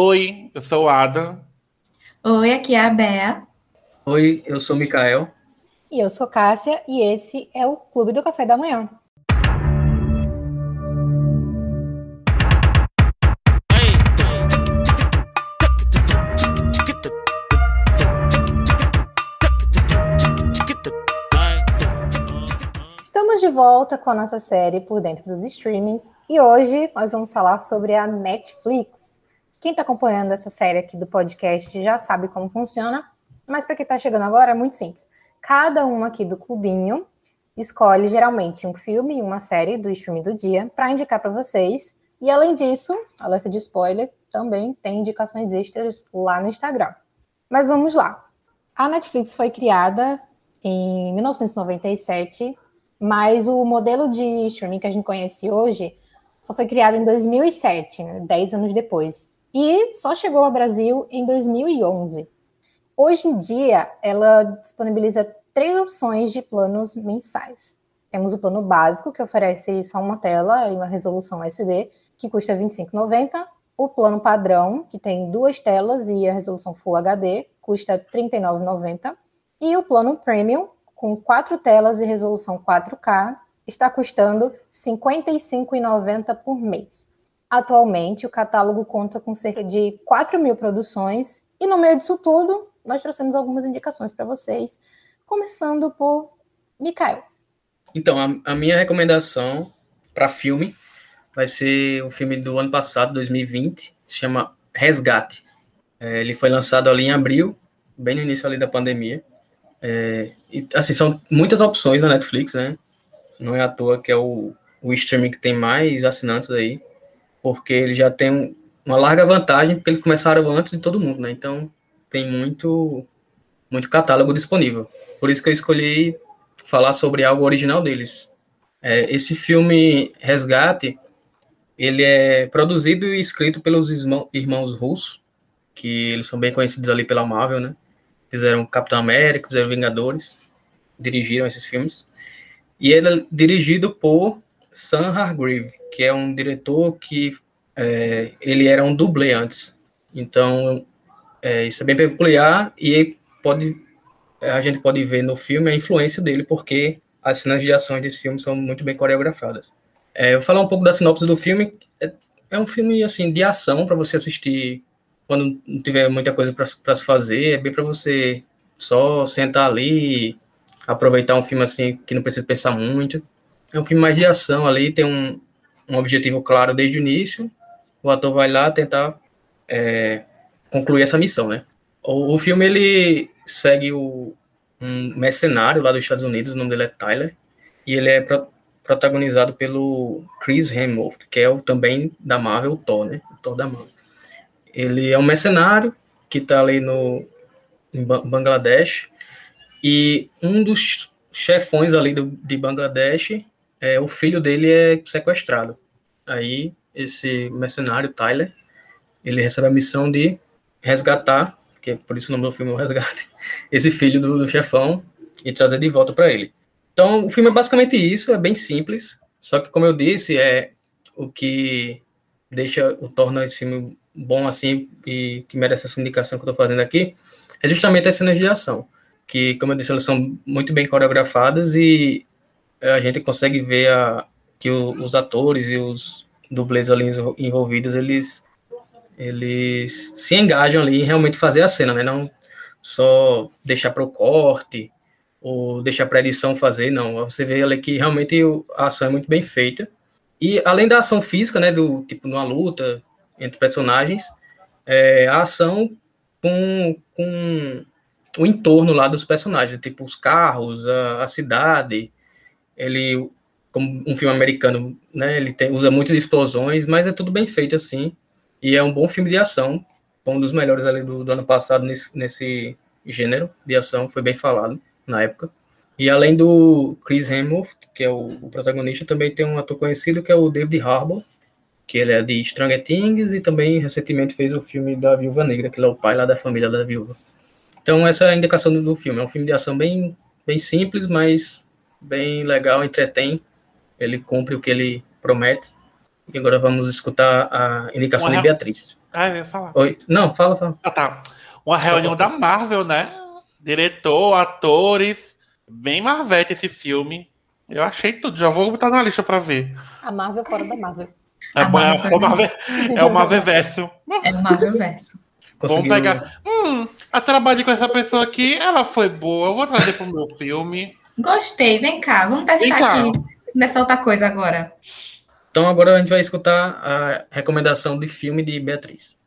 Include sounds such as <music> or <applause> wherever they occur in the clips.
Oi, eu sou o Ada. Oi, aqui é a Bea. Oi, eu sou o Mikael. E eu sou Cássia, e esse é o Clube do Café da Manhã. Estamos de volta com a nossa série Por Dentro dos Streamings e hoje nós vamos falar sobre a Netflix. Quem está acompanhando essa série aqui do podcast já sabe como funciona, mas para quem está chegando agora é muito simples. Cada um aqui do clubinho escolhe geralmente um filme e uma série do streaming do dia para indicar para vocês. E além disso, alerta de spoiler, também tem indicações extras lá no Instagram. Mas vamos lá. A Netflix foi criada em 1997 mas o modelo de streaming que a gente conhece hoje só foi criado em 2007, né, 10 anos depois. E só chegou ao Brasil em 2011. Hoje em dia, ela disponibiliza três opções de planos mensais. Temos o plano básico, que oferece só uma tela e uma resolução SD, que custa R$ 25,90. O plano padrão, que tem duas telas e a resolução Full HD, custa R$ 39,90. E o plano premium, com quatro telas e resolução 4K, está custando R$ 55,90 por mês. Atualmente, o catálogo conta com cerca de 4 mil produções, e no meio disso tudo, nós trouxemos algumas indicações para vocês, começando por Mikael. Então, a, a minha recomendação para filme vai ser o filme do ano passado, 2020, se chama Resgate. É, ele foi lançado ali em abril, bem no início ali da pandemia. É, e, assim, são muitas opções na Netflix, né? Não é à toa que é o, o streaming que tem mais assinantes aí, porque ele já tem uma larga vantagem, porque eles começaram antes de todo mundo, né? Então, tem muito, muito catálogo disponível. Por isso que eu escolhi falar sobre algo original deles. É, esse filme Resgate, ele é produzido e escrito pelos irmãos russos, que eles são bem conhecidos ali pela Marvel, né? fizeram Capitão América, fizeram Vingadores, dirigiram esses filmes. E ele é dirigido por Sam Hargrave, que é um diretor que é, ele era um dublê antes. Então, é, isso é bem peculiar e pode a gente pode ver no filme a influência dele, porque as cenas de ação desse filme são muito bem coreografadas. É, vou falar um pouco da sinopse do filme. É, é um filme assim de ação para você assistir quando não tiver muita coisa para se fazer, é bem para você só sentar ali, aproveitar um filme assim que não precisa pensar muito. É um filme mais de ação ali, tem um, um objetivo claro desde o início. O ator vai lá tentar é, concluir essa missão, né? O, o filme ele segue o, um mercenário lá dos Estados Unidos, o nome dele é Tyler, e ele é pro, protagonizado pelo Chris Hemsworth, que é o também da Marvel, o Thor, né? O Thor da Marvel. Ele é um mercenário que está ali no em Bangladesh e um dos chefões ali do, de Bangladesh, é, o filho dele é sequestrado. Aí esse mercenário Tyler, ele recebe a missão de resgatar, que por isso o nome do filme é o Resgate, <laughs> esse filho do, do chefão e trazer de volta para ele. Então o filme é basicamente isso, é bem simples, só que como eu disse, é o que deixa o torna esse filme bom assim e que merece essa indicação que eu estou fazendo aqui é justamente as cenas de ação, que, como eu disse, elas são muito bem coreografadas e a gente consegue ver a, que o, os atores e os dublês ali envolvidos, eles, eles se engajam ali em realmente fazer a cena, né? Não só deixar para o corte ou deixar para a edição fazer, não. Você vê ali que realmente a ação é muito bem feita. E além da ação física, né, do tipo numa luta, entre personagens, é, a ação com, com o entorno lá dos personagens, tipo os carros, a, a cidade. Ele, como um filme americano, né, ele tem, usa muitas explosões, mas é tudo bem feito assim. E é um bom filme de ação, um dos melhores ali do, do ano passado nesse, nesse gênero de ação, foi bem falado na época. E além do Chris Hemsworth, que é o, o, protagonista, também tem um ator conhecido que é o David Harbour, que ele é de Stranger Things e também recentemente fez o filme da Viúva Negra, que ele é o pai lá da família da viúva. Então essa é a indicação do, do filme. É um filme de ação bem, bem simples, mas bem legal, entretém. Ele cumpre o que ele promete. E agora vamos escutar a indicação de Beatriz. Ah, eu ia falar. Oi. Não, fala, fala. Ah, tá. Uma reunião da Marvel, né? Diretor, atores. Bem Marvete esse filme. Eu achei tudo. Já vou botar na lista pra ver. A Marvel fora da Marvel. É, A é, Marvel. é o Marvel, é o Marvel Verso. É o Marvel Verso. Vamos pegar. Hum, a trabalho com essa pessoa aqui, ela foi boa. Eu vou trazer pro meu filme. Gostei, vem cá, vamos testar cá. aqui nessa outra coisa agora. Então agora a gente vai escutar a recomendação de filme de Beatriz.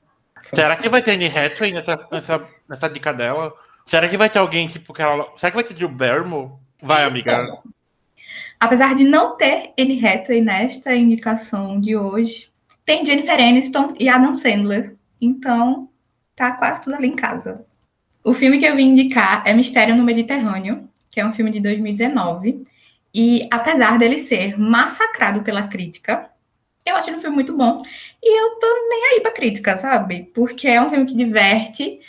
Será que vai ter Anne Hathaway nessa, nessa, nessa dica dela? Será que vai ter alguém, tipo, que ela. Será que vai ter Drew Barrymore? Vai, amiga. Apesar de não ter Anne Hathaway nesta indicação de hoje, tem Jennifer Aniston e Adam Sandler. Então, tá quase tudo ali em casa. O filme que eu vim indicar é Mistério no Mediterrâneo, que é um filme de 2019. E apesar dele ser massacrado pela crítica, eu achei um filme muito bom. E eu tô nem aí pra crítica, sabe? Porque é um filme que diverte,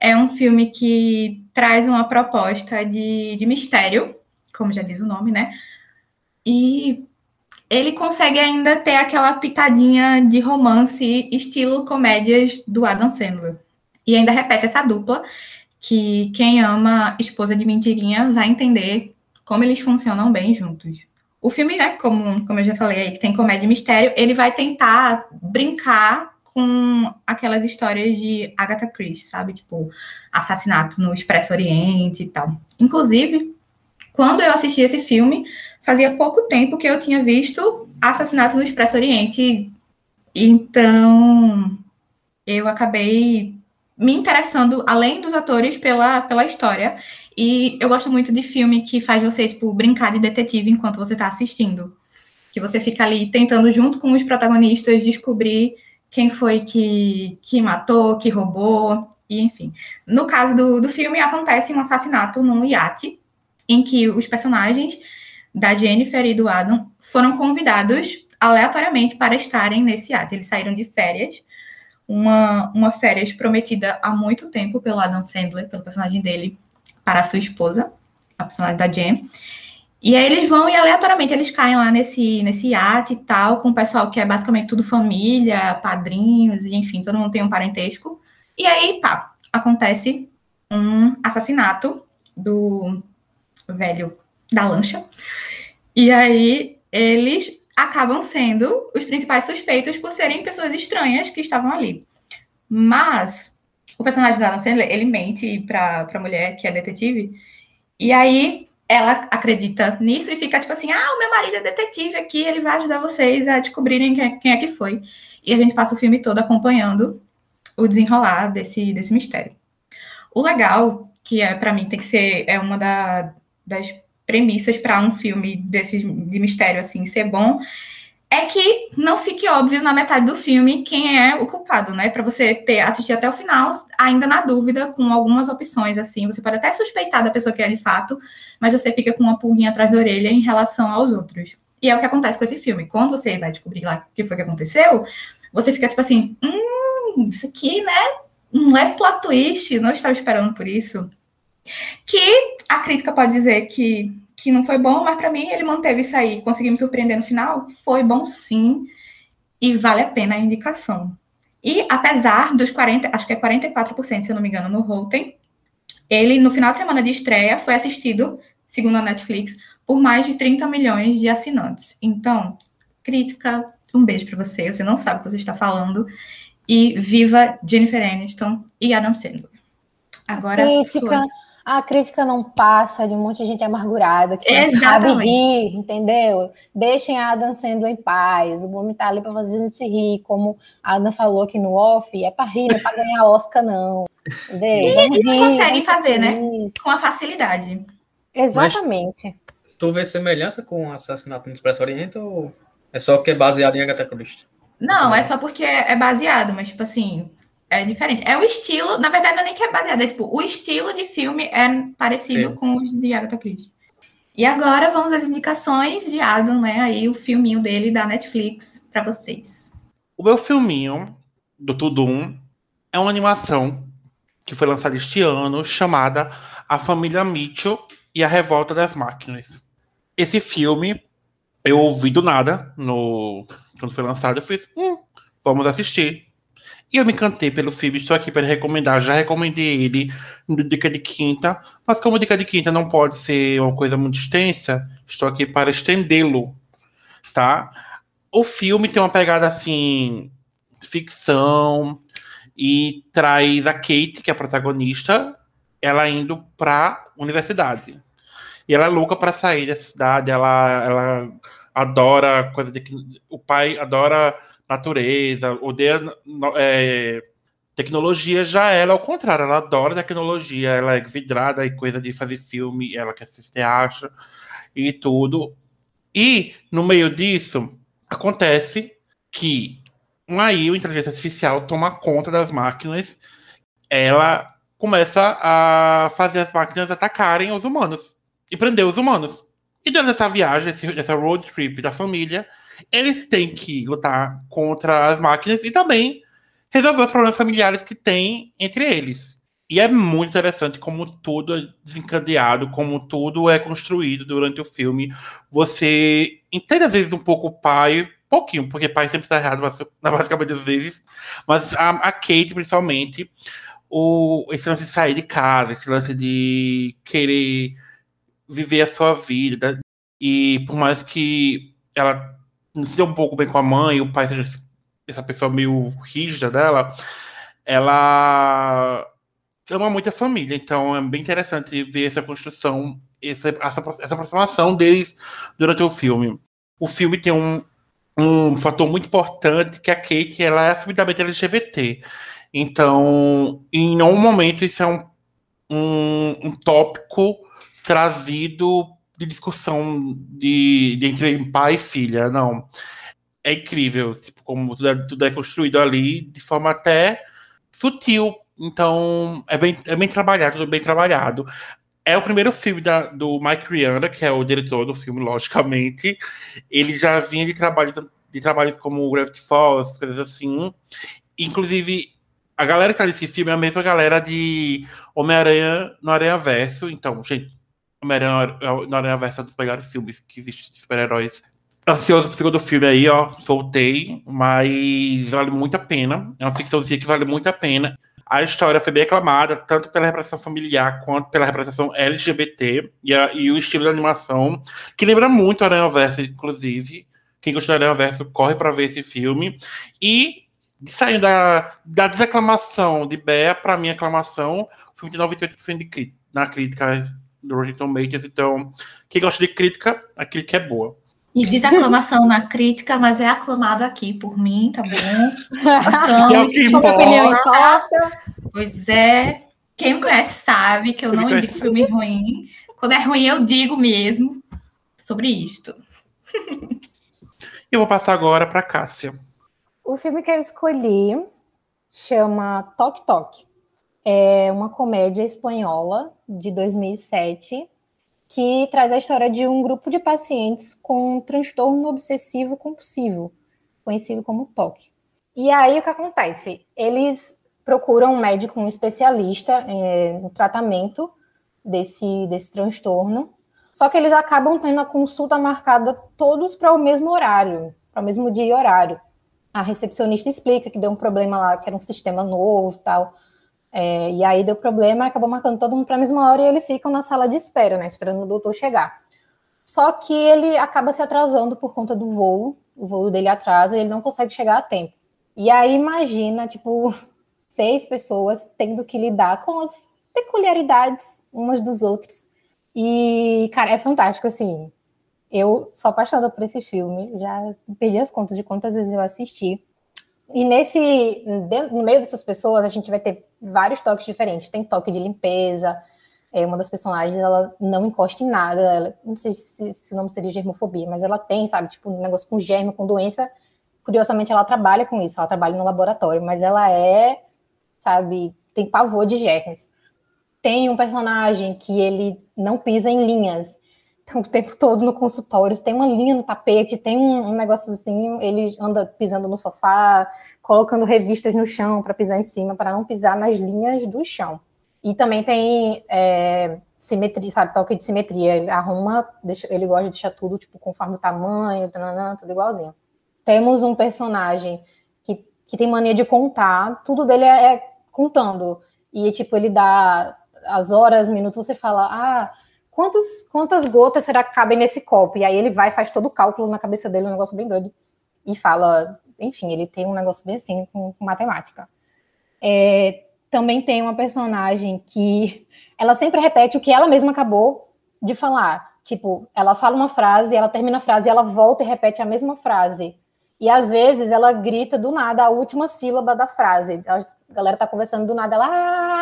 é um filme que traz uma proposta de, de mistério, como já diz o nome, né? E ele consegue ainda ter aquela pitadinha de romance, estilo comédias do Adam Sandler. E ainda repete essa dupla, que quem ama Esposa de Mentirinha vai entender como eles funcionam bem juntos. O filme, né, como, como eu já falei aí, que tem comédia e mistério, ele vai tentar brincar com aquelas histórias de Agatha Christie, sabe? Tipo, assassinato no Expresso Oriente e tal. Inclusive, quando eu assisti esse filme, fazia pouco tempo que eu tinha visto Assassinato no Expresso Oriente. Então, eu acabei me interessando, além dos atores, pela, pela história. E eu gosto muito de filme que faz você, tipo, brincar de detetive enquanto você tá assistindo. Que você fica ali tentando, junto com os protagonistas, descobrir quem foi que, que matou, que roubou, e enfim. No caso do, do filme, acontece um assassinato num iate, em que os personagens da Jennifer e do Adam foram convidados aleatoriamente para estarem nesse iate. Eles saíram de férias, uma, uma férias prometida há muito tempo pelo Adam Sandler, pelo personagem dele, para a sua esposa, a personagem da Jen. E aí eles vão e aleatoriamente eles caem lá nesse, nesse iate e tal, com o pessoal que é basicamente tudo família, padrinhos, e enfim, todo mundo tem um parentesco. E aí, pá, acontece um assassinato do velho da lancha. E aí eles acabam sendo os principais suspeitos por serem pessoas estranhas que estavam ali. Mas o personagem da Adam Sandler, ele mente pra, pra mulher que é detetive, e aí ela acredita nisso e fica tipo assim, ah, o meu marido é detetive aqui, ele vai ajudar vocês a descobrirem quem, quem é que foi. E a gente passa o filme todo acompanhando o desenrolar desse, desse mistério. O legal, que é para mim tem que ser é uma da, das premissas para um filme desses de mistério assim ser bom, é que não fique óbvio na metade do filme quem é o culpado, né? Para você ter assistir até o final, ainda na dúvida, com algumas opções assim. Você pode até suspeitar da pessoa que é de fato, mas você fica com uma pulguinha atrás da orelha em relação aos outros. E é o que acontece com esse filme. Quando você vai descobrir lá o que foi que aconteceu, você fica tipo assim, hum, isso aqui, né? Um leve plot twist, não estava esperando por isso. Que a crítica pode dizer que que não foi bom, mas para mim ele manteve isso aí, conseguiu me surpreender no final, foi bom sim, e vale a pena a indicação. E apesar dos 40, acho que é 44%, se eu não me engano, no Rotten, ele no final de semana de estreia foi assistido, segundo a Netflix, por mais de 30 milhões de assinantes. Então, crítica, um beijo para você, você não sabe o que você está falando, e viva Jennifer Aniston e Adam Sandler. Agora, Crítica, sua... a crítica não passa de um monte de gente amargurada que não sabe Exatamente. rir, entendeu? Deixem a Adam Sandler em paz. O homem tá ali pra fazer a gente rir, como a Adam falou aqui no off, é pra rir, não é pra ganhar Oscar, não. Entendeu? <laughs> Vamos ele rir, consegue fazer, né? feliz. com a facilidade. Exatamente. Tu vê semelhança com o assassinato no Expresso Oriente ou é só que é baseado em Agatha Christie? Não, é só porque é baseado, mas, tipo assim, é diferente. É o estilo, na verdade, não é nem que é baseado, é tipo, o estilo de filme é parecido Sim. com os de Agatha Christie. E agora vamos às indicações de Adam, né? Aí o filminho dele da Netflix pra vocês. O meu filminho, do Tudum, é uma animação que foi lançada este ano, chamada A Família Mitchell e a Revolta das Máquinas. Esse filme, eu ouvi do nada, no, quando foi lançado, eu fiz, hum, vamos assistir. E eu me encantei pelo filme, estou aqui para recomendar. Já recomendei ele no Dica de Quinta, mas como Dica de Quinta não pode ser uma coisa muito extensa, estou aqui para estendê-lo, tá? O filme tem uma pegada assim, ficção, e traz a Kate, que é a protagonista, ela indo para universidade. E ela é louca para sair da cidade, ela, ela adora coisa de. O pai adora natureza, odeia é, tecnologia, já ela, ao contrário, ela adora tecnologia, ela é vidrada em coisa de fazer filme, ela quer ser teatro e tudo. E, no meio disso, acontece que aí a inteligência artificial toma conta das máquinas, ela começa a fazer as máquinas atacarem os humanos e prender os humanos. E durante essa viagem, essa road trip da família, eles têm que lutar contra as máquinas e também resolver os problemas familiares que tem entre eles. E é muito interessante como tudo é desencadeado, como tudo é construído durante o filme. Você entende às vezes um pouco o pai, pouquinho, porque pai sempre está errado <laughs> na basicamente das vezes, mas a, a Kate, principalmente, o, esse lance de sair de casa, esse lance de querer viver a sua vida. E por mais que ela não se dê um pouco bem com a mãe, o pai seja essa pessoa meio rígida dela, ela ama muito a família. Então é bem interessante ver essa construção, essa, essa, essa aproximação deles durante o filme. O filme tem um, um fator muito importante que a Kate ela é assumidamente LGBT. Então, em nenhum momento isso é um, um, um tópico trazido de discussão de, de, entre pai e filha, não. É incrível, tipo, como tudo é, tudo é construído ali de forma até sutil. Então, é bem, é bem trabalhado, tudo bem trabalhado. É o primeiro filme da, do Mike Rianda, que é o diretor do filme, logicamente. Ele já vinha de trabalhos, de trabalhos como Gravity Falls, coisas assim. Inclusive, a galera que tá nesse filme é a mesma galera de Homem-Aranha no Aranha Verso. Então, gente, Homem-Aranha Aranha Verso é um dos melhores filmes que existe de super-heróis. Ansioso pro segundo filme aí, ó. Soltei, mas vale muito a pena. É uma ficçãozinha que vale muito a pena. A história foi bem aclamada, tanto pela representação familiar quanto pela representação LGBT e, a, e o estilo de animação, que lembra muito Aranha Verso, inclusive. Quem gostou do Aranha Verso corre para ver esse filme. E saindo da, da desaclamação de Bea para minha aclamação, o filme tem 98% de na crítica do Rotten Tomatoes. Então, quem gosta de crítica, a crítica é boa. E desaclamação na crítica, mas é aclamado aqui por mim, tá bom? Então, <laughs> é o que importa. Pois é. Quem me conhece sabe que eu não indico filme ruim. Quando é ruim, eu digo mesmo sobre isto. Eu vou passar agora para Cássia. O filme que eu escolhi chama Tok Tok. É uma comédia espanhola de 2007 que traz a história de um grupo de pacientes com transtorno obsessivo compulsivo, conhecido como TOC. E aí o que acontece? Eles procuram um médico, um especialista é, no tratamento desse, desse transtorno, só que eles acabam tendo a consulta marcada todos para o mesmo horário, para o mesmo dia e horário. A recepcionista explica que deu um problema lá, que era um sistema novo tal. É, e aí deu problema, acabou marcando todo mundo para a mesma hora e eles ficam na sala de espera, né? Esperando o doutor chegar. Só que ele acaba se atrasando por conta do voo, o voo dele atrasa e ele não consegue chegar a tempo. E aí imagina, tipo, <laughs> seis pessoas tendo que lidar com as peculiaridades umas dos outros. E, cara, é fantástico, assim. Eu sou apaixonada por esse filme, já perdi as contas de quantas vezes eu assisti. E nesse, no meio dessas pessoas, a gente vai ter vários toques diferentes. Tem toque de limpeza, é, uma das personagens, ela não encosta em nada, ela, não sei se, se, o nome seria germofobia, mas ela tem, sabe, tipo, um negócio com germe, com doença. Curiosamente, ela trabalha com isso, ela trabalha no laboratório, mas ela é, sabe, tem pavor de germes. Tem um personagem que ele não pisa em linhas, então, o tempo todo no consultório, tem uma linha no tapete, tem um, um negócio assim, ele anda pisando no sofá, colocando revistas no chão para pisar em cima, para não pisar nas linhas do chão. E também tem é, simetria, sabe, toque de simetria. Ele arruma, deixa, ele gosta de deixar tudo, tipo, conforme o tamanho, tanana, tudo igualzinho. Temos um personagem que, que tem mania de contar, tudo dele é, é contando. E, tipo, ele dá as horas, minutos, você fala, ah, quantos, quantas gotas será que cabem nesse copo? E aí ele vai faz todo o cálculo na cabeça dele, um negócio bem doido. E fala, enfim, ele tem um negócio bem assim, com, com matemática. É, também tem uma personagem que ela sempre repete o que ela mesma acabou de falar. Tipo, ela fala uma frase, ela termina a frase, ela volta e repete a mesma frase. E às vezes ela grita do nada a última sílaba da frase. A galera tá conversando do nada, ela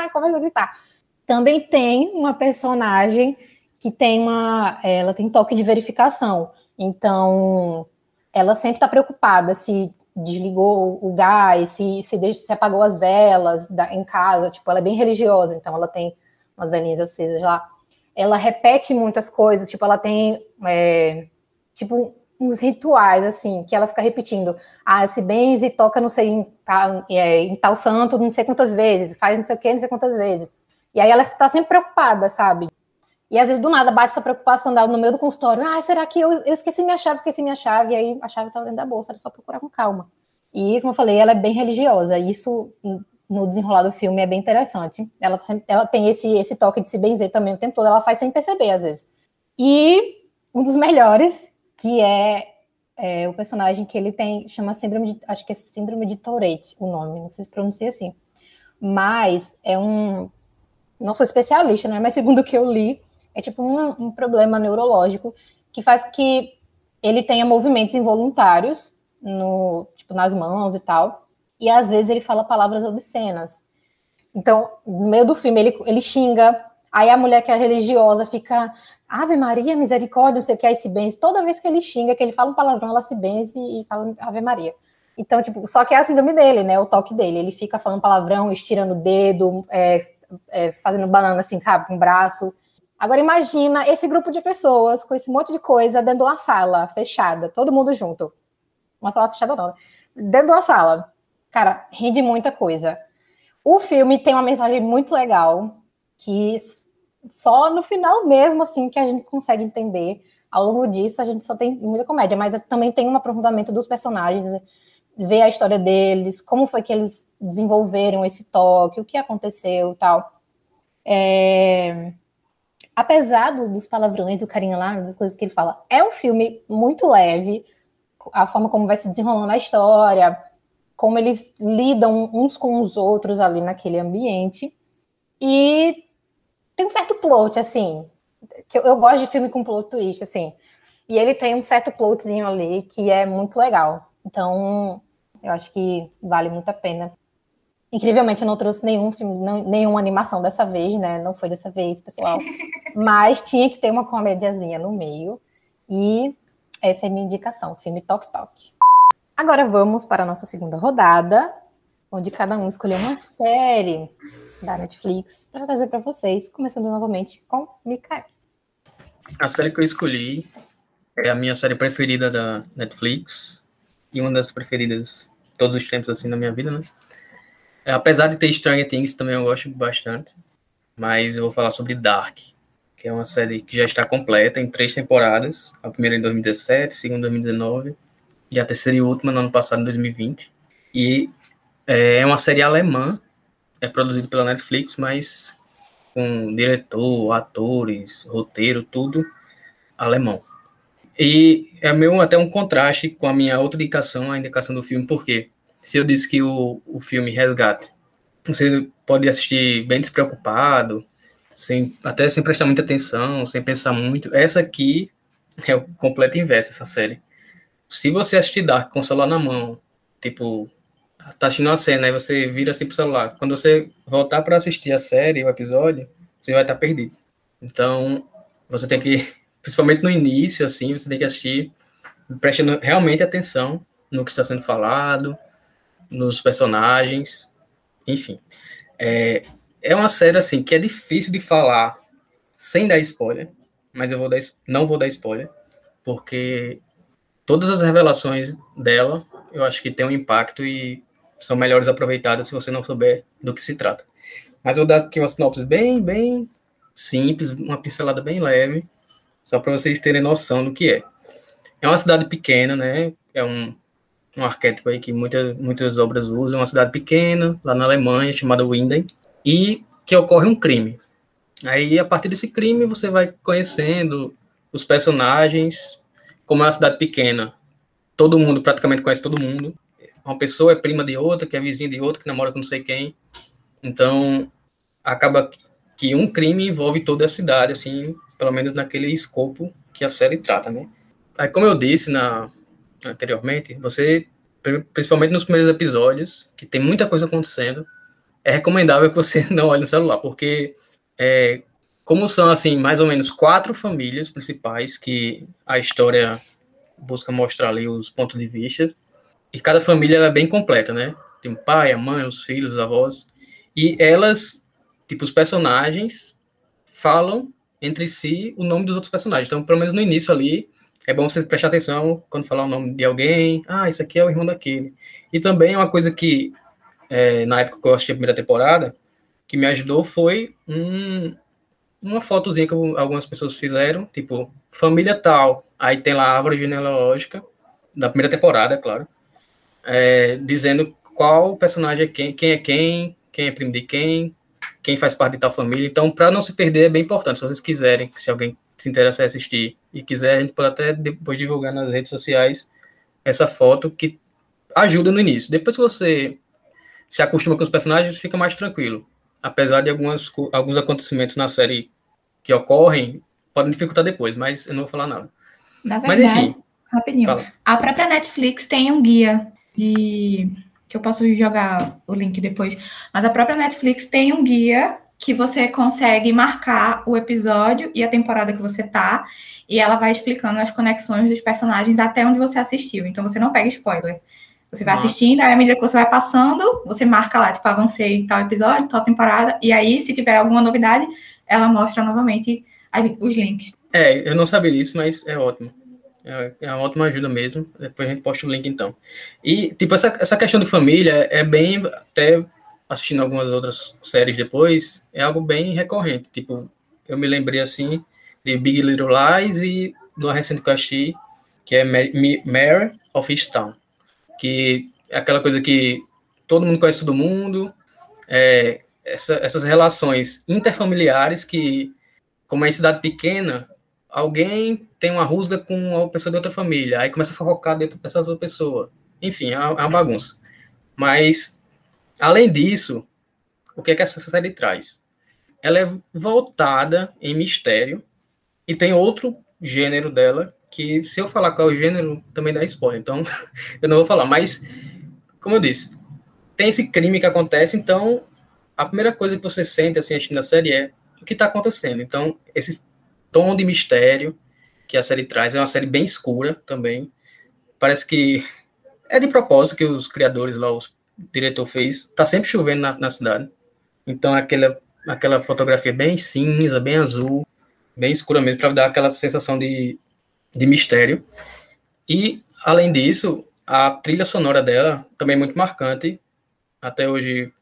ah, começa a gritar. Também tem uma personagem que tem uma, ela tem toque de verificação. Então, ela sempre está preocupada se desligou o gás, se, se, se apagou as velas da, em casa. Tipo, ela é bem religiosa, então ela tem umas velhinhas acesas lá. Ela repete muitas coisas, tipo, ela tem é, tipo uns rituais, assim, que ela fica repetindo. Ah, se benze toca não sei, em, é, em tal santo não sei quantas vezes, faz não sei o que, não sei quantas vezes. E aí ela está sempre preocupada, sabe? E às vezes do nada bate essa preocupação dela no meio do consultório. Ah, será que eu, eu esqueci minha chave, esqueci minha chave, e aí a chave tá dentro da bolsa, era só procurar com calma. E, como eu falei, ela é bem religiosa, e isso no desenrolar do filme é bem interessante. Ela, tá ela tem esse, esse toque de se benzer também o tempo todo, ela faz sem perceber, às vezes. E um dos melhores que é, é, o personagem que ele tem, chama síndrome de, acho que é síndrome de Tourette, o nome, não sei se pronuncia assim. Mas é um, não sou especialista, né, mas segundo o que eu li, é tipo um, um problema neurológico que faz que ele tenha movimentos involuntários no, tipo, nas mãos e tal, e às vezes ele fala palavras obscenas. Então, no meio do filme, ele, ele xinga, aí a mulher que é religiosa fica, Ave Maria, misericórdia, não sei o que, aí se benze. Toda vez que ele xinga, que ele fala um palavrão, ela se benze e fala Ave Maria. Então, tipo, só que é a síndrome dele, né? O toque dele. Ele fica falando palavrão, estirando o dedo, é, é, fazendo banana assim, sabe, com o braço. Agora imagina esse grupo de pessoas com esse monte de coisa dentro de uma sala fechada, todo mundo junto. Uma sala fechada não, né? Dentro de uma sala. Cara, rende muita coisa. O filme tem uma mensagem muito legal que só no final mesmo, assim, que a gente consegue entender. Ao longo disso, a gente só tem muita comédia, mas também tem um aprofundamento dos personagens, ver a história deles, como foi que eles desenvolveram esse toque, o que aconteceu tal. É... Apesar do, dos palavrões do carinha lá, das coisas que ele fala, é um filme muito leve, a forma como vai se desenrolando a história, como eles lidam uns com os outros ali naquele ambiente. E tem um certo plot, assim, que eu, eu, gosto de filme com plot twist, assim. E ele tem um certo plotzinho ali que é muito legal. Então, eu acho que vale muito a pena. Incrivelmente, eu não trouxe nenhum filme, não, nenhuma animação dessa vez, né? Não foi dessa vez, pessoal. Mas tinha que ter uma comédiazinha no meio. E essa é a minha indicação, filme Tok Tok. Agora vamos para a nossa segunda rodada, onde cada um escolheu uma série da Netflix para trazer para vocês, começando novamente com Mikael. A série que eu escolhi é a minha série preferida da Netflix e uma das preferidas todos os tempos assim na minha vida, né? É, apesar de ter Stranger Things também eu gosto bastante, mas eu vou falar sobre Dark, que é uma série que já está completa em três temporadas, a primeira em 2017, a segunda em 2019 e a terceira e última no ano passado, em 2020. E é uma série alemã é produzido pela Netflix, mas com diretor, atores, roteiro, tudo alemão. E é meio até um contraste com a minha outra indicação, a indicação do filme, porque se eu disse que o, o filme Resgate, você pode assistir bem despreocupado, sem, até sem prestar muita atenção, sem pensar muito, essa aqui é o completo inverso, essa série. Se você assistir Dark com o celular na mão, tipo, tá assistindo uma cena, aí você vira assim pro celular. Quando você voltar para assistir a série, o episódio, você vai estar tá perdido. Então, você tem que, <laughs> principalmente no início, assim, você tem que assistir prestando realmente atenção no que está sendo falado, nos personagens, enfim. É, é uma série, assim, que é difícil de falar sem dar spoiler, mas eu vou dar, não vou dar spoiler, porque todas as revelações dela, eu acho que tem um impacto e são melhores aproveitadas se você não souber do que se trata. Mas eu vou dar aqui uma sinopse bem, bem simples, uma pincelada bem leve, só para vocês terem noção do que é. É uma cidade pequena, né? É um, um arquétipo aí que muita, muitas obras usam, uma cidade pequena, lá na Alemanha, chamada Winden, e que ocorre um crime. Aí, a partir desse crime, você vai conhecendo os personagens, como é uma cidade pequena, todo mundo praticamente conhece todo mundo. Uma pessoa é prima de outra, que é vizinha de outra, que namora com não sei quem. Então, acaba que um crime envolve toda a cidade, assim, pelo menos naquele escopo que a série trata, né? Aí, como eu disse na, anteriormente, você, principalmente nos primeiros episódios, que tem muita coisa acontecendo, é recomendável que você <laughs> não olhe no celular, porque é, como são, assim, mais ou menos quatro famílias principais que a história busca mostrar ali os pontos de vista, e cada família é bem completa, né? Tem o pai, a mãe, os filhos, os avós, e elas, tipo, os personagens falam entre si o nome dos outros personagens. Então, pelo menos no início ali, é bom você prestar atenção quando falar o nome de alguém. Ah, isso aqui é o irmão daquele. E também uma coisa que, é, na época que eu assisti a primeira temporada, que me ajudou foi um, uma fotozinha que algumas pessoas fizeram, tipo, família tal. Aí tem lá a árvore genealógica, da primeira temporada, é claro, é, dizendo qual personagem é quem, quem é quem, quem é primo de quem, quem faz parte de tal família. Então, para não se perder, é bem importante. Se vocês quiserem, se alguém se interessa em assistir e quiser, a gente pode até depois divulgar nas redes sociais essa foto que ajuda no início. Depois que você se acostuma com os personagens, fica mais tranquilo. Apesar de algumas, alguns acontecimentos na série que ocorrem, podem dificultar depois, mas eu não vou falar nada. Na verdade, mas, enfim, rapidinho. Fala. A própria Netflix tem um guia de que eu posso jogar o link depois, mas a própria Netflix tem um guia que você consegue marcar o episódio e a temporada que você tá, e ela vai explicando as conexões dos personagens até onde você assistiu. Então você não pega spoiler. Você vai Nossa. assistindo, aí à medida que você vai passando, você marca lá, tipo, avancei tal episódio, tal temporada, e aí, se tiver alguma novidade, ela mostra novamente os links. É, eu não sabia disso, mas é ótimo. É, é uma ótima ajuda mesmo. Depois a gente posta o link, então. E, tipo, essa, essa questão de família é bem, até assistindo algumas outras séries depois, é algo bem recorrente. Tipo, eu me lembrei assim de Big Little Lies e do recente que eu assisti, que é Mare of Easttown, que é aquela coisa que todo mundo conhece todo mundo, é, essa, essas relações interfamiliares que, como é em cidade pequena, alguém tem uma rusga com uma pessoa de outra família, aí começa a fofocar dentro dessa outra pessoa. Enfim, é uma, é bagunça. Mas Além disso, o que, é que essa série traz? Ela é voltada em mistério e tem outro gênero dela que, se eu falar qual é o gênero, também dá spoiler. Então, <laughs> eu não vou falar. Mas, como eu disse, tem esse crime que acontece, então a primeira coisa que você sente assim assistindo a série é o que está acontecendo. Então, esse tom de mistério que a série traz é uma série bem escura também. Parece que é de propósito que os criadores lá, os diretor fez, tá sempre chovendo na, na cidade. Então aquela, aquela fotografia bem cinza, bem azul, bem escura mesmo, para dar aquela sensação de, de mistério. E, além disso, a trilha sonora dela também é muito marcante. Até hoje,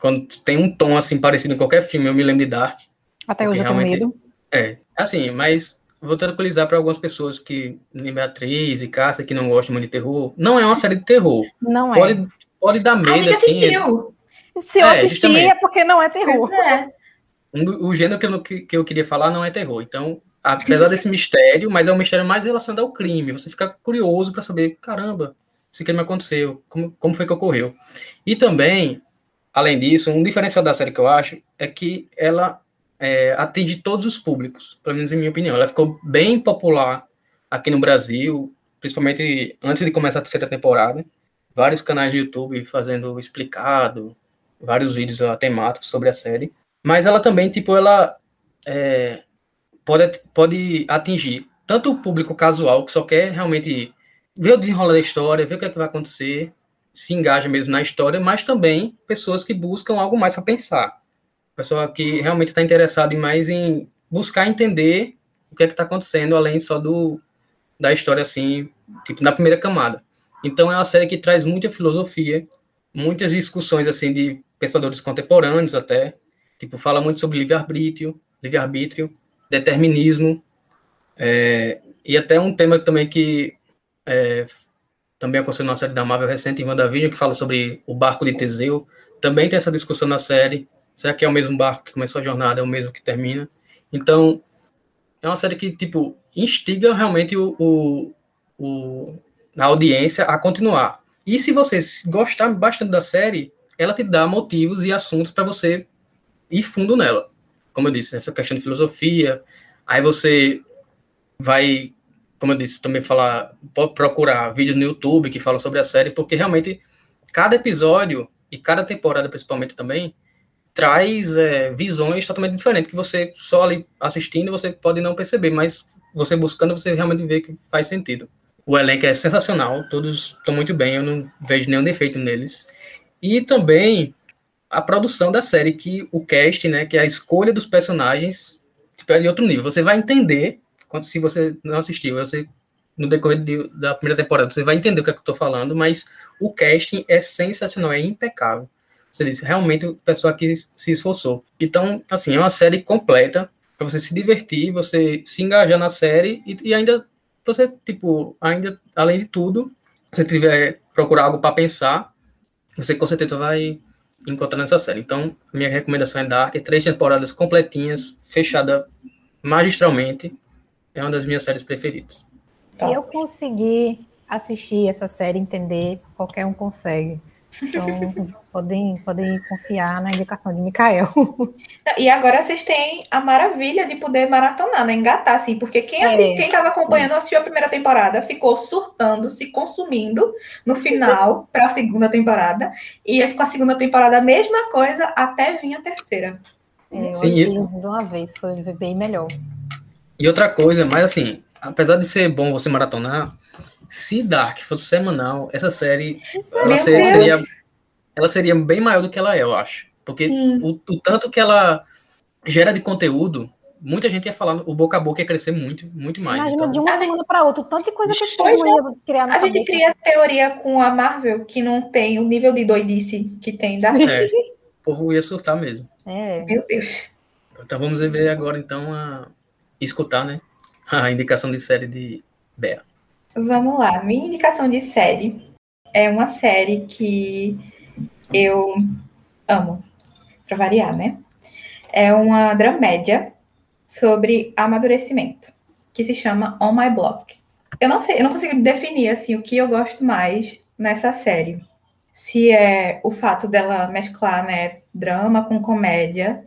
quando tem um tom assim parecido em qualquer filme, eu me lembro de Dark. Até hoje eu tenho medo. É, assim, mas vou tranquilizar para algumas pessoas que, nem Beatriz e Cássia, que não gostam muito de terror. Não é uma série de terror. Não Pode, é pode dar medo. A gente assim, assistiu. Se eu é, assistir justamente. é porque não é terror. É. o gênero que eu, que eu queria falar não é terror. Então, apesar desse <laughs> mistério, mas é um mistério mais relacionado ao crime. Você fica curioso para saber, caramba, esse crime aconteceu, como, como foi que ocorreu. E também, além disso, um diferencial da série que eu acho é que ela é, atinge todos os públicos, pelo menos em minha opinião. Ela ficou bem popular aqui no Brasil, principalmente antes de começar a terceira temporada vários canais de YouTube fazendo explicado, vários vídeos temáticos sobre a série. Mas ela também, tipo, ela é, pode, pode atingir tanto o público casual, que só quer realmente ver o desenrolar da história, ver o que, é que vai acontecer, se engaja mesmo na história, mas também pessoas que buscam algo mais para pensar. Pessoa que realmente está interessada mais em buscar entender o que é que está acontecendo, além só do da história, assim, tipo, na primeira camada. Então é uma série que traz muita filosofia, muitas discussões assim de pensadores contemporâneos até, tipo fala muito sobre livre-arbítrio, livre-arbítrio, determinismo, é, e até um tema também que é, Também aconteceu uma série da Marvel recente, em WandaVision, que fala sobre o barco de Teseu. Também tem essa discussão na série. Será que é o mesmo barco que começou a jornada, é o mesmo que termina? Então, é uma série que, tipo, instiga realmente o, o, a audiência a continuar. E se você gostar bastante da série, ela te dá motivos e assuntos para você ir fundo nela. Como eu disse, essa questão de filosofia, aí você vai, como eu disse, também falar, procurar vídeos no YouTube que falam sobre a série, porque realmente cada episódio e cada temporada principalmente também traz é, visões totalmente diferentes que você só ali assistindo você pode não perceber, mas você buscando você realmente vê que faz sentido. O elenco é sensacional, todos estão muito bem, eu não vejo nenhum defeito neles. E também a produção da série, que o cast, né, que é a escolha dos personagens, tipo, é de outro nível. Você vai entender, quando, se você não assistiu, você no decorrer de, da primeira temporada, você vai entender o que, é que eu estou falando, mas o casting é sensacional, é impecável. Você disse, realmente o pessoal aqui se esforçou. Então, assim, é uma série completa para você se divertir, você se engajar na série e, e ainda você, tipo, ainda, além de tudo, se tiver procurar algo para pensar, você com certeza vai encontrar nessa série. Então, minha recomendação é Dark, três temporadas completinhas, fechada magistralmente, é uma das minhas séries preferidas. Se eu conseguir assistir essa série, entender, qualquer um consegue. <laughs> Então, podem, podem confiar na indicação de Mikael. E agora vocês têm a maravilha de poder maratonar, né? Engatar, assim, porque quem é. quem estava acompanhando, assistiu a primeira temporada, ficou surtando, se consumindo no final <laughs> para a segunda temporada. E com a segunda temporada, a mesma coisa, até vir a terceira. É, eu Sim, de uma vez, foi bem melhor. E outra coisa, mas assim, apesar de ser bom você maratonar, se Dark fosse semanal, essa série ela seria, ela seria bem maior do que ela é, eu acho. Porque o, o, tanto que ela gera de conteúdo, muita gente ia falar, o boca a boca ia crescer muito, muito mais. Imagina então... de uma semana para outra, tanto de coisa que a gente ia criar na A gente cria teoria com a Marvel que não tem o nível de doidice que tem da. É, o povo ia surtar mesmo. É. Meu Deus. Então vamos ver agora então a escutar, né? A indicação de série de Bea. Vamos lá. Minha indicação de série é uma série que eu amo, para variar, né? É uma dramédia sobre amadurecimento, que se chama On My Block. Eu não sei, eu não consigo definir assim o que eu gosto mais nessa série. Se é o fato dela mesclar, né, drama com comédia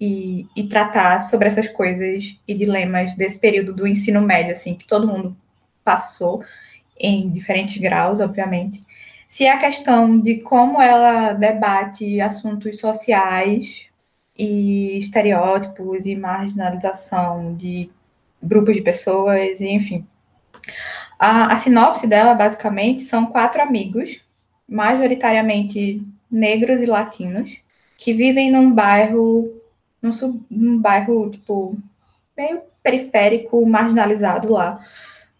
e, e tratar sobre essas coisas e dilemas desse período do ensino médio, assim, que todo mundo passou em diferentes graus, obviamente. Se é a questão de como ela debate assuntos sociais e estereótipos e marginalização de grupos de pessoas, enfim. A, a sinopse dela, basicamente, são quatro amigos, majoritariamente negros e latinos, que vivem num bairro, num, sub, num bairro, tipo, meio periférico, marginalizado lá,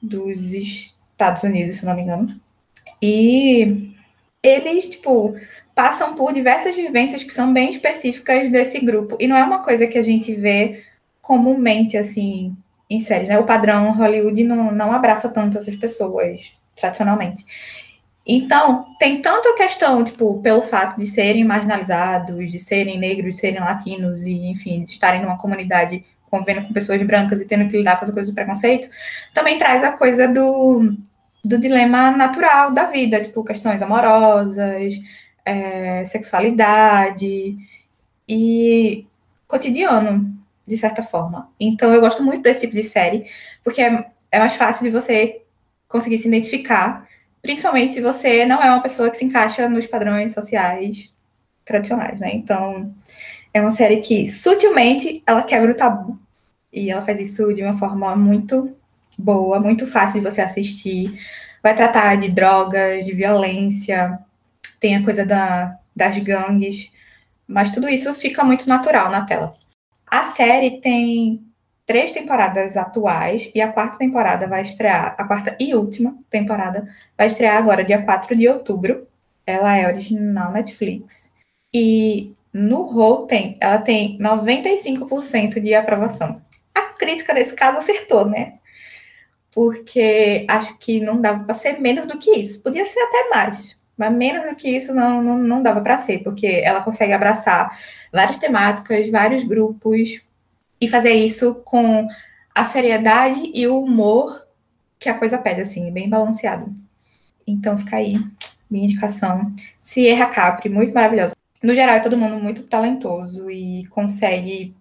dos Estados Unidos, se não me engano. E eles, tipo, passam por diversas vivências que são bem específicas desse grupo. E não é uma coisa que a gente vê comumente, assim, em séries, né? O padrão Hollywood não, não abraça tanto essas pessoas, tradicionalmente. Então, tem tanto a questão, tipo, pelo fato de serem marginalizados, de serem negros, de serem latinos, e, enfim, de estarem numa comunidade convivendo com pessoas brancas e tendo que lidar com as coisas do preconceito, também traz a coisa do, do dilema natural da vida, tipo, questões amorosas, é, sexualidade e cotidiano, de certa forma. Então, eu gosto muito desse tipo de série, porque é, é mais fácil de você conseguir se identificar, principalmente se você não é uma pessoa que se encaixa nos padrões sociais tradicionais, né? Então, é uma série que sutilmente ela quebra o tabu e ela faz isso de uma forma muito boa, muito fácil de você assistir. Vai tratar de drogas, de violência, tem a coisa da, das gangues, mas tudo isso fica muito natural na tela. A série tem três temporadas atuais e a quarta temporada vai estrear, a quarta e última temporada vai estrear agora, dia 4 de outubro. Ela é original Netflix. E no Rotten, ela tem 95% de aprovação crítica nesse caso acertou, né? Porque acho que não dava para ser menos do que isso. Podia ser até mais, mas menos do que isso não, não, não dava para ser, porque ela consegue abraçar várias temáticas, vários grupos e fazer isso com a seriedade e o humor que a coisa pede, assim, bem balanceado. Então fica aí minha indicação. Sierra Capri, muito maravilhosa. No geral, é todo mundo muito talentoso e consegue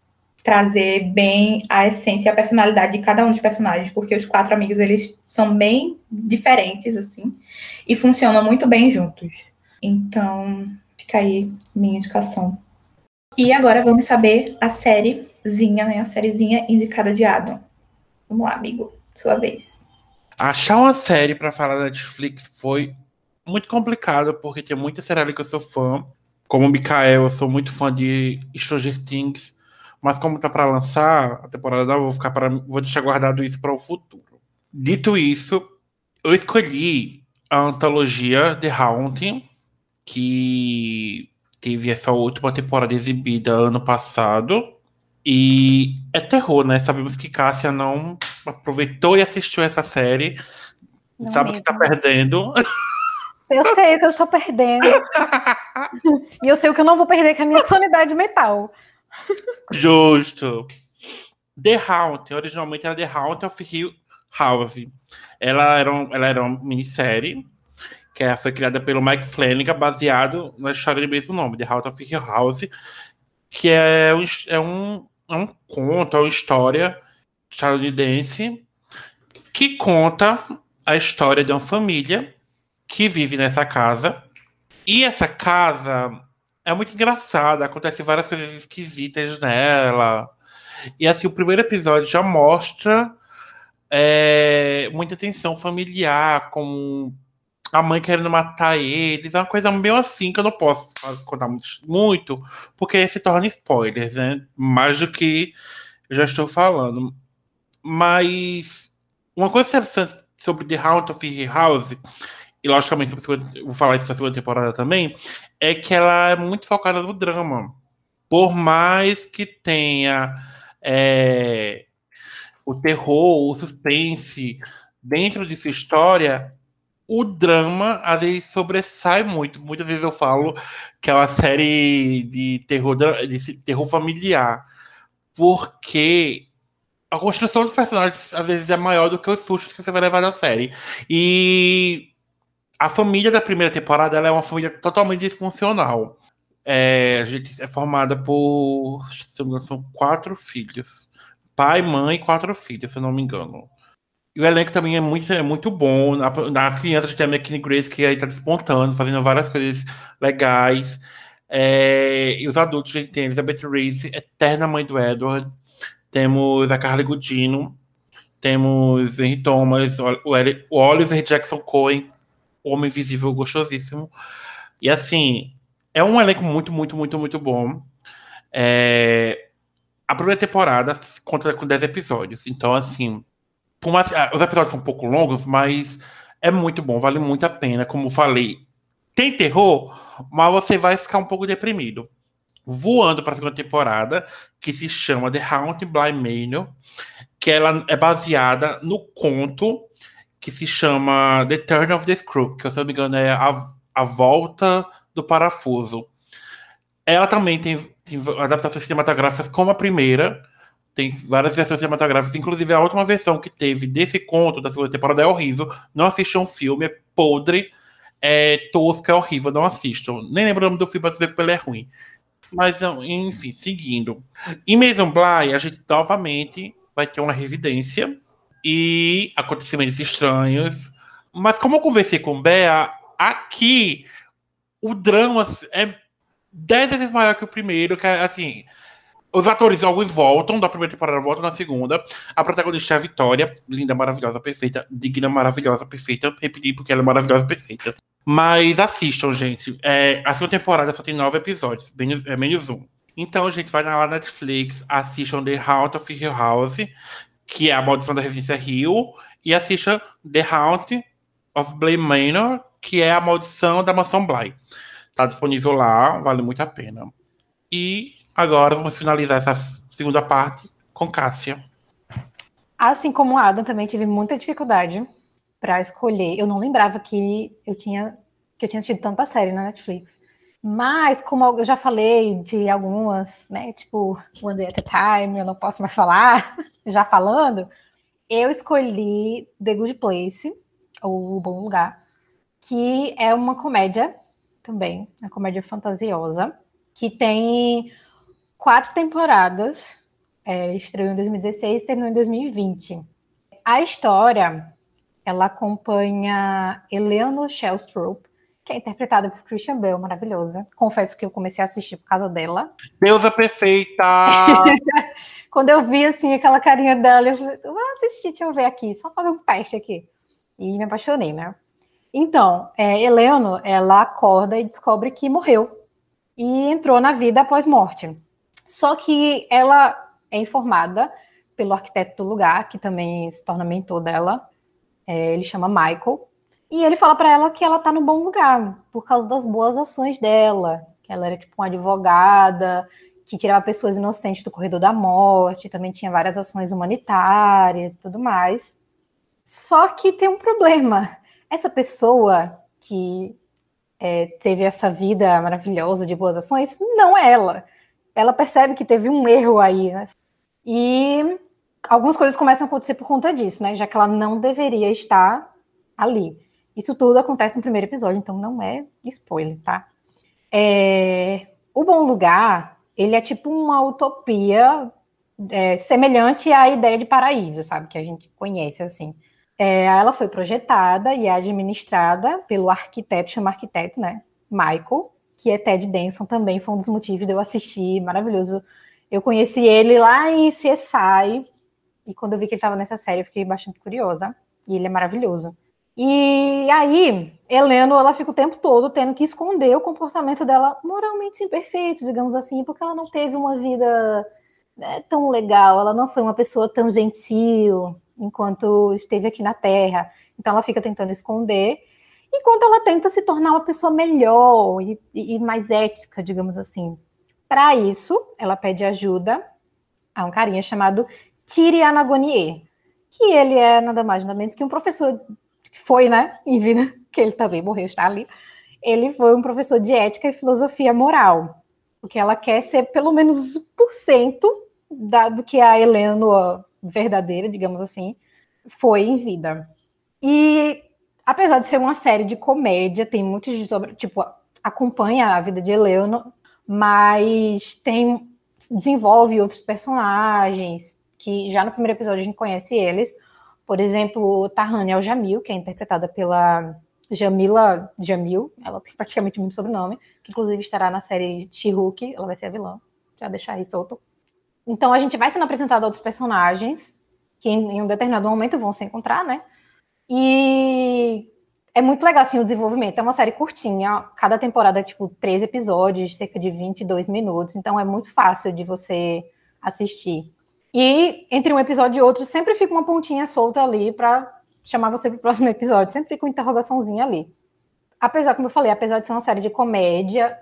trazer bem a essência e a personalidade de cada um dos personagens, porque os quatro amigos, eles são bem diferentes, assim, e funcionam muito bem juntos. Então, fica aí minha indicação. E agora vamos saber a sériezinha, né? A sériezinha indicada de Adam. Vamos lá, amigo. Sua vez. Achar uma série para falar da Netflix foi muito complicado, porque tem muita série que eu sou fã. Como o Mikael, eu sou muito fã de Stranger Things. Mas como tá para lançar a temporada nova, vou ficar para vou deixar guardado isso para o futuro. Dito isso, eu escolhi a antologia The Haunting, que teve essa última temporada exibida ano passado. E é terror, né? Sabemos que Cássia não aproveitou e assistiu essa série. Não sabe o que tá perdendo. Eu sei o que eu estou perdendo. <laughs> e eu sei o que eu não vou perder, que é a minha sanidade mental. Justo. The Haunting, originalmente era The Haunting of Hill House. Ela era, um, ela era uma minissérie que foi criada pelo Mike Flanagan, baseado na história do mesmo nome, The Haunting of Hill House, que é um, é um, é um conto, é uma história estadunidense que conta a história de uma família que vive nessa casa. E essa casa é muito engraçada, acontece várias coisas esquisitas nela. E assim, o primeiro episódio já mostra é, muita tensão familiar, com a mãe querendo matar eles. É uma coisa meio assim que eu não posso contar muito, porque se torna spoilers, né? Mais do que eu já estou falando. Mas uma coisa interessante sobre The Haunted of House e logicamente vou falar isso na segunda temporada também, é que ela é muito focada no drama. Por mais que tenha é, o terror, o suspense dentro de sua história, o drama às vezes sobressai muito. Muitas vezes eu falo que é uma série de terror, de terror familiar, porque a construção dos personagens às vezes é maior do que os sustos que você vai levar na série. E a família da primeira temporada é uma família totalmente disfuncional. É, a gente é formada por. Se não me engano, são quatro filhos. Pai, mãe e quatro filhos, se não me engano. E o elenco também é muito, é muito bom. Na, na criança a gente tem a McKinney Grace, que aí tá despontando, fazendo várias coisas legais. É, e os adultos, a gente tem a Elizabeth Reese, eterna mãe do Edward. Temos a Carly Gudino. Temos Henry Thomas, o, o Oliver Jackson Cohen, Homem Invisível gostosíssimo. E assim, é um elenco muito, muito, muito, muito bom. É... A primeira temporada conta com 10 episódios. Então, assim. Ah, os episódios são um pouco longos, mas é muito bom, vale muito a pena. Como falei, tem terror, mas você vai ficar um pouco deprimido. Voando para a segunda temporada, que se chama The Haunted Blind Manor, que ela é baseada no conto que se chama The Turn of the Screw, que se não me engano é a, a volta do parafuso. Ela também tem, tem adaptações cinematográficas como a primeira, tem várias versões cinematográficas, inclusive a última versão que teve desse conto da segunda temporada é horrível. Não assistam um filme, é podre, é tosca, é horrível, não assistam. Nem lembro o nome do filme para dizer que ele é ruim. Mas, enfim, seguindo. Em Maison Bly, a gente novamente vai ter uma residência e acontecimentos estranhos. Mas como eu conversei com Bea, aqui o drama é dez vezes maior que o primeiro, que é assim. Os atores, alguns voltam, da primeira temporada voltam na segunda. A protagonista é a Vitória, linda, maravilhosa, perfeita, digna, maravilhosa, perfeita. Repetir porque ela é maravilhosa, perfeita. Mas assistam, gente. É, a segunda temporada só tem nove episódios, menos, é menos um. Então, gente, vai na Netflix, assistam The House of Hill House, que é a Maldição da Residência Rio, e assista The Haunt of Bly Manor, que é a Maldição da Mansão Bly. Tá disponível lá, vale muito a pena. E agora vamos finalizar essa segunda parte com Cássia. Assim como Adam, também tive muita dificuldade para escolher. Eu não lembrava que eu tinha que eu tinha assistido tanta série na Netflix. Mas, como eu já falei de algumas, né, tipo One Day at a Time, eu não posso mais falar, <laughs> já falando, eu escolhi The Good Place, ou O Bom Lugar, que é uma comédia também, uma comédia fantasiosa, que tem quatro temporadas, é, estreou em 2016 e terminou em 2020. A história, ela acompanha Eleanor Shellstrop, que é interpretada por Christian Bale, maravilhosa. Confesso que eu comecei a assistir por causa dela. Deusa perfeita! <laughs> Quando eu vi, assim, aquela carinha dela, eu falei, vou assistir, deixa eu ver aqui, só fazer um teste aqui. E me apaixonei, né? Então, é, Heleno, ela acorda e descobre que morreu. E entrou na vida após morte. Só que ela é informada pelo arquiteto do lugar, que também se torna mentor dela. É, ele chama Michael e ele fala para ela que ela tá no bom lugar, por causa das boas ações dela. Que ela era tipo uma advogada, que tirava pessoas inocentes do corredor da morte, também tinha várias ações humanitárias e tudo mais. Só que tem um problema. Essa pessoa que é, teve essa vida maravilhosa de boas ações, não é ela. Ela percebe que teve um erro aí, né? E algumas coisas começam a acontecer por conta disso, né? Já que ela não deveria estar ali. Isso tudo acontece no primeiro episódio, então não é spoiler, tá? É... O Bom Lugar, ele é tipo uma utopia é, semelhante à ideia de paraíso, sabe? Que a gente conhece, assim. É, ela foi projetada e é administrada pelo arquiteto, chama arquiteto, né? Michael, que é Ted Denson, também foi um dos motivos de eu assistir, maravilhoso. Eu conheci ele lá em CSI, e quando eu vi que ele estava nessa série, eu fiquei bastante curiosa. E ele é maravilhoso. E aí, Heleno, ela fica o tempo todo tendo que esconder o comportamento dela moralmente imperfeito, digamos assim, porque ela não teve uma vida né, tão legal, ela não foi uma pessoa tão gentil enquanto esteve aqui na Terra. Então, ela fica tentando esconder, enquanto ela tenta se tornar uma pessoa melhor e, e mais ética, digamos assim. Para isso, ela pede ajuda a um carinha chamado Thierry Anagonier, que ele é nada mais nada menos que um professor foi, né, em vida, <laughs> que ele também morreu, está ali, ele foi um professor de ética e filosofia moral, porque ela quer ser pelo menos por cento do que a Helena verdadeira, digamos assim, foi em vida. E apesar de ser uma série de comédia, tem muitos sobre, tipo, acompanha a vida de Helena, mas tem desenvolve outros personagens que já no primeiro episódio a gente conhece eles, por exemplo, Tahania Jamil, que é interpretada pela Jamila Jamil, ela tem praticamente o mesmo sobrenome, que inclusive estará na série She-Hulk, ela vai ser a vilã, já deixar aí solto. Então a gente vai sendo apresentado a outros personagens, que em, em um determinado momento vão se encontrar, né? E é muito legal, assim, o desenvolvimento. É uma série curtinha, cada temporada é, tipo, três episódios, cerca de 22 minutos, então é muito fácil de você assistir. E entre um episódio e outro, sempre fica uma pontinha solta ali para chamar você para o próximo episódio. Sempre fica uma interrogaçãozinha ali. Apesar, como eu falei, apesar de ser uma série de comédia,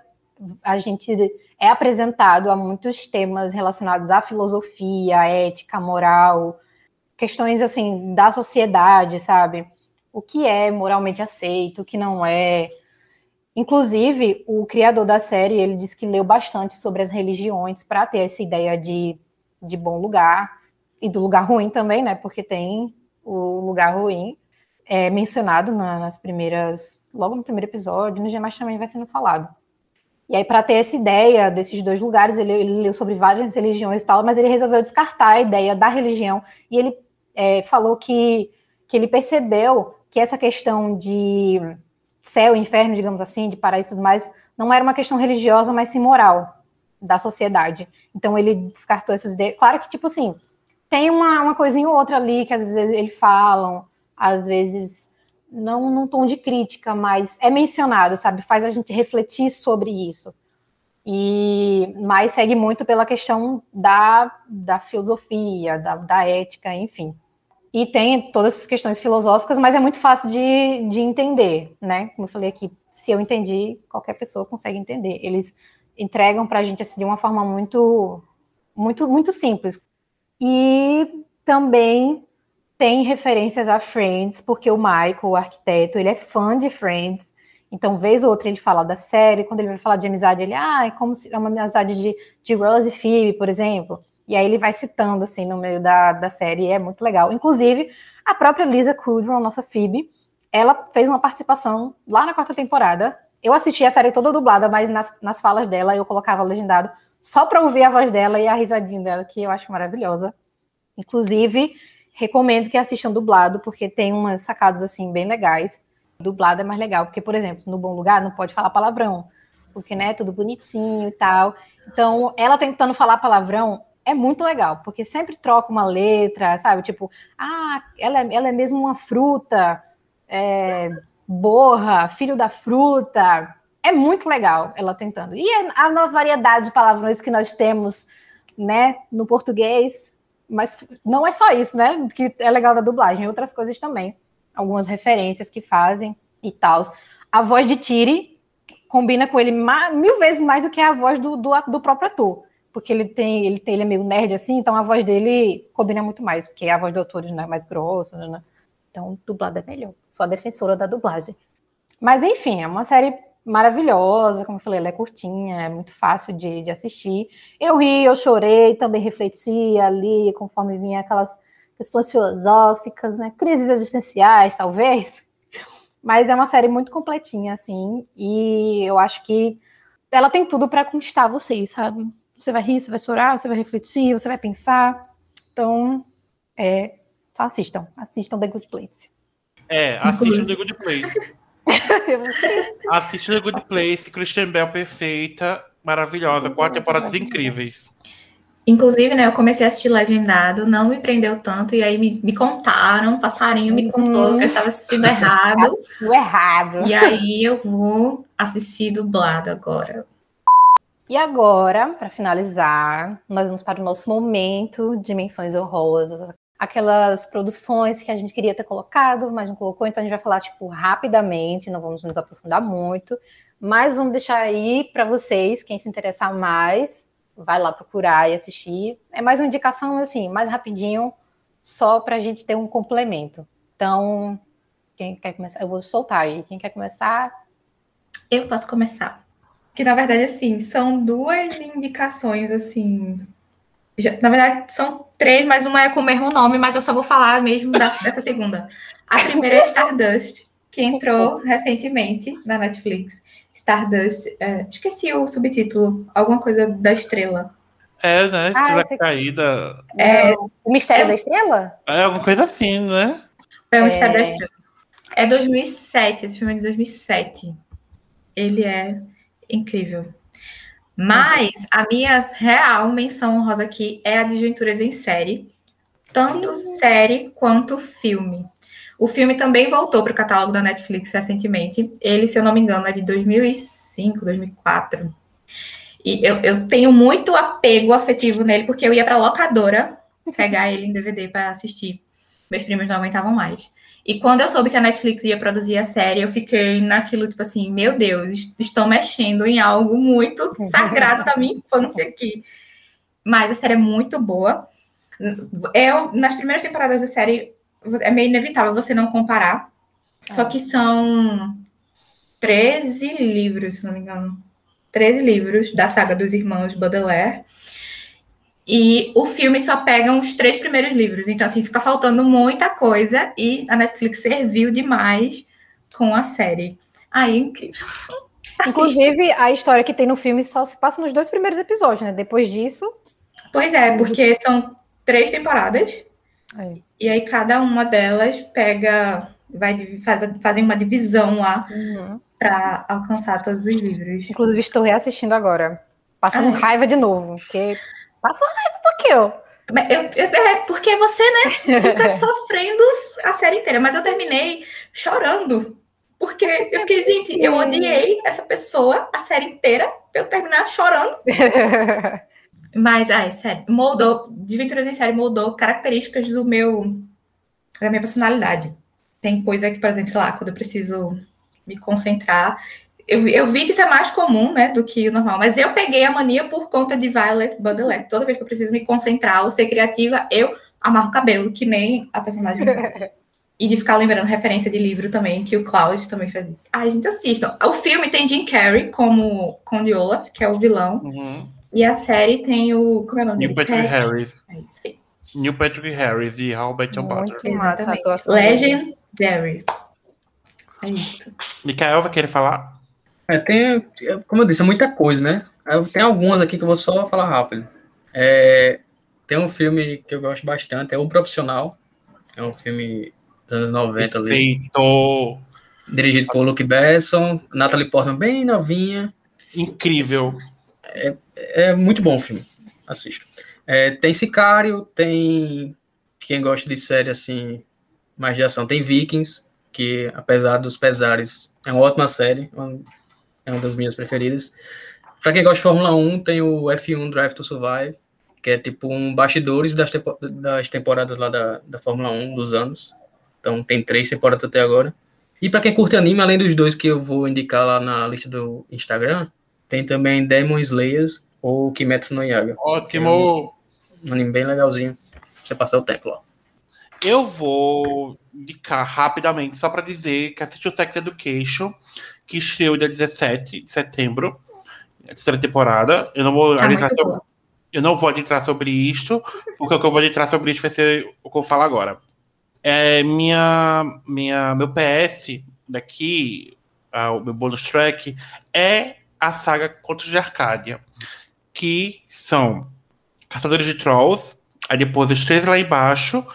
a gente é apresentado a muitos temas relacionados à filosofia, à ética, à moral, questões assim da sociedade, sabe? O que é moralmente aceito, o que não é. Inclusive, o criador da série, ele disse que leu bastante sobre as religiões para ter essa ideia de de bom lugar e do lugar ruim também, né? Porque tem o lugar ruim é mencionado na, nas primeiras, logo no primeiro episódio, nos demais também vai sendo falado. E aí, para ter essa ideia desses dois lugares, ele, ele, leu sobre várias religiões e tal, mas ele resolveu descartar a ideia da religião e ele é, falou que, que ele percebeu que essa questão de céu e inferno, digamos assim, de paraíso e tudo mais, não era uma questão religiosa, mas sim moral da sociedade. Então ele descartou ideias. Claro que, tipo assim, tem uma, uma coisinha ou outra ali que às vezes eles falam, às vezes não num tom de crítica, mas é mencionado, sabe? Faz a gente refletir sobre isso. E mas segue muito pela questão da, da filosofia, da, da ética, enfim. E tem todas essas questões filosóficas, mas é muito fácil de, de entender, né? Como eu falei aqui, se eu entendi, qualquer pessoa consegue entender. Eles entregam para a gente assim, de uma forma muito, muito, muito simples. E também tem referências a Friends, porque o Michael, o arquiteto, ele é fã de Friends. Então, vez ou outra, ele fala da série. Quando ele vai falar de amizade, ele, ah, é como se é uma amizade de, de Rose e Phoebe, por exemplo. E aí ele vai citando, assim, no meio da, da série, é muito legal. Inclusive, a própria Lisa Kudrow, nossa Phoebe, ela fez uma participação lá na quarta temporada. Eu assisti a série toda dublada, mas nas, nas falas dela eu colocava legendado só para ouvir a voz dela e a risadinha dela, que eu acho maravilhosa. Inclusive, recomendo que assistam dublado, porque tem umas sacadas assim bem legais. Dublado é mais legal, porque, por exemplo, no Bom Lugar não pode falar palavrão, porque, né, tudo bonitinho e tal. Então, ela tentando falar palavrão é muito legal, porque sempre troca uma letra, sabe? Tipo, ah, ela é, ela é mesmo uma fruta, é, borra, filho da fruta. É muito legal ela tentando. E a nova variedade de palavrões que nós temos, né, no português, mas não é só isso, né, que é legal da dublagem, outras coisas também. Algumas referências que fazem e tal. A voz de Tiri combina com ele mil vezes mais do que a voz do, do, do próprio ator porque ele tem, ele tem, ele é meio nerd assim, então a voz dele combina muito mais, porque a voz do autor é mais grossa, né? Então, dublado é melhor. Sou a defensora da dublagem. Mas enfim, é uma série maravilhosa, como eu falei, ela é curtinha, é muito fácil de, de assistir. Eu ri, eu chorei, também refleti ali, conforme vinha aquelas questões filosóficas, né? Crises existenciais, talvez. Mas é uma série muito completinha, assim, e eu acho que ela tem tudo para conquistar vocês, sabe? Você vai rir, você vai chorar, você vai refletir, você vai pensar. Então, é, assistam. Assistam The Good Place. É, assistam The Good Place. <laughs> assistam The Good Place, Christian Bell perfeita, maravilhosa, quatro temporadas incríveis. Inclusive, né, eu comecei a assistir Legendado, não me prendeu tanto, e aí me, me contaram, um passarinho me contou que eu estava assistindo errado. <laughs> Assistiu errado. E aí eu vou assistir dublado agora. E agora, para finalizar, nós vamos para o nosso momento de menções honrosas. Aquelas produções que a gente queria ter colocado, mas não colocou, então a gente vai falar, tipo, rapidamente, não vamos nos aprofundar muito, mas vamos deixar aí para vocês, quem se interessar mais, vai lá procurar e assistir. É mais uma indicação, assim, mais rapidinho, só para a gente ter um complemento. Então, quem quer começar? Eu vou soltar aí. Quem quer começar? Eu posso começar que na verdade assim são duas indicações assim já, na verdade são três mas uma é com o mesmo nome mas eu só vou falar mesmo da, dessa segunda. A primeira é Stardust que entrou recentemente na Netflix. Stardust é, esqueci o subtítulo alguma coisa da estrela. É né? Estrela ah, caída é, o mistério é, da estrela? É alguma coisa assim né? É o mistério da é. estrela. É 2007 esse filme é de 2007 ele é incrível. Mas a minha real menção honrosa aqui é a de Juventuras em série, tanto Sim. série quanto filme. O filme também voltou para o catálogo da Netflix recentemente. Ele, se eu não me engano, é de 2005, 2004. E eu, eu tenho muito apego afetivo nele, porque eu ia para a locadora <laughs> pegar ele em DVD para assistir. Meus primos não aguentavam mais. E quando eu soube que a Netflix ia produzir a série, eu fiquei naquilo, tipo assim, meu Deus, estão mexendo em algo muito <laughs> sagrado da minha infância aqui. Mas a série é muito boa. Eu, nas primeiras temporadas da série, é meio inevitável você não comparar. É. Só que são 13 livros, se não me engano. 13 livros da saga dos irmãos Baudelaire. E o filme só pega os três primeiros livros. Então, assim, fica faltando muita coisa. E a Netflix serviu demais com a série. Aí, incrível. <laughs> Inclusive, a história que tem no filme só se passa nos dois primeiros episódios, né? Depois disso. Pois é, porque são três temporadas. Aí. E aí cada uma delas pega. Vai fazer, fazer uma divisão lá uhum. para alcançar todos os livros. Inclusive, estou reassistindo agora. Passando Ai. raiva de novo. Porque Passa raiva um pouquinho. Eu, eu, é porque você, né, fica <laughs> sofrendo a série inteira. Mas eu terminei chorando. Porque eu fiquei, gente, eu odiei essa pessoa a série inteira pra eu terminar chorando. <laughs> Mas, ai, sério, moldou, Desventuras em Série moldou características do meu, da minha personalidade. Tem coisa que, por exemplo, lá, quando eu preciso me concentrar, eu, eu, vi que isso é mais comum, né, do que o normal, mas eu peguei a mania por conta de Violet Baudelaire. Toda vez que eu preciso me concentrar ou ser criativa, eu amarra o cabelo, que nem a personagem <laughs> E de ficar lembrando referência de livro também, que o Cloud também faz isso. Ai, gente, assistam. O filme tem Jim Carrey como Conde Olaf, que é o vilão. Uhum. E a série tem o. Como é o nome Neil dele? Patrick Pat- Harris. É isso aí. Neil Patrick Harris e How Met Your Mother. Muito massa. Legendary. É isso. Mikael vai querer falar? É, tem, é, como eu disse, é muita coisa, né? Tem algumas aqui que eu vou só falar rápido. É, tem um filme que eu gosto bastante, é O Profissional. É um filme dos anos 90 ali, Perfeito. dirigido por Luke Besson, Natalie Portman bem novinha. Incrível. É muito bom o filme, assista. É, tem Sicário, tem quem gosta de série assim, mais de ação, tem Vikings, que apesar dos pesares, é uma ótima série, uma- é uma das minhas preferidas. Pra quem gosta de Fórmula 1, tem o F1 Drive to Survive, que é tipo um bastidores das, tempo- das temporadas lá da, da Fórmula 1 dos anos. Então tem três temporadas até agora. E pra quem curte anime, além dos dois que eu vou indicar lá na lista do Instagram, tem também Demon Slayers ou Kimetsu no Yaiba. Ótimo. Um anime bem legalzinho. Você passar o tempo lá. Eu vou indicar rapidamente, só para dizer que assisti o Sex Education, que estreou dia 17 de setembro, a terceira temporada. Eu não vou Tá adentrar sobre, eu não vou adentrar sobre isto, porque o que eu vou adentrar sobre isto vai ser o que eu falar agora. É, minha, minha, meu PS daqui, ah, o meu bonus track, é a saga Contos de Arcádia, que são Caçadores de Trolls, aí depois os três lá embaixo,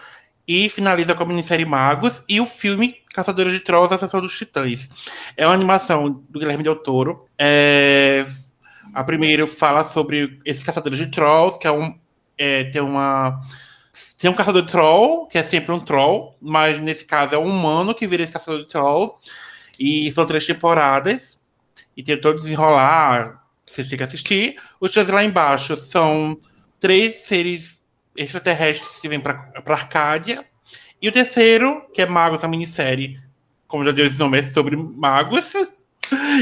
e finaliza com a minissérie Magos e o filme Caçadores de Trolls, A Sessão dos Titãs. É uma animação do Guilherme Del Toro. É, a primeira fala sobre esses caçadores de trolls, que é um. é, tem uma. Tem um caçador de troll, que é sempre um troll, mas nesse caso é um humano que vira esse caçador de troll. E são três temporadas. E tem todo desenrolar, vocês têm que assistir. Os três lá embaixo são três seres extraterrestres que vêm para Arcádia. E o terceiro, que é Magos, a minissérie, como já deu esse nome, é sobre magos. <laughs>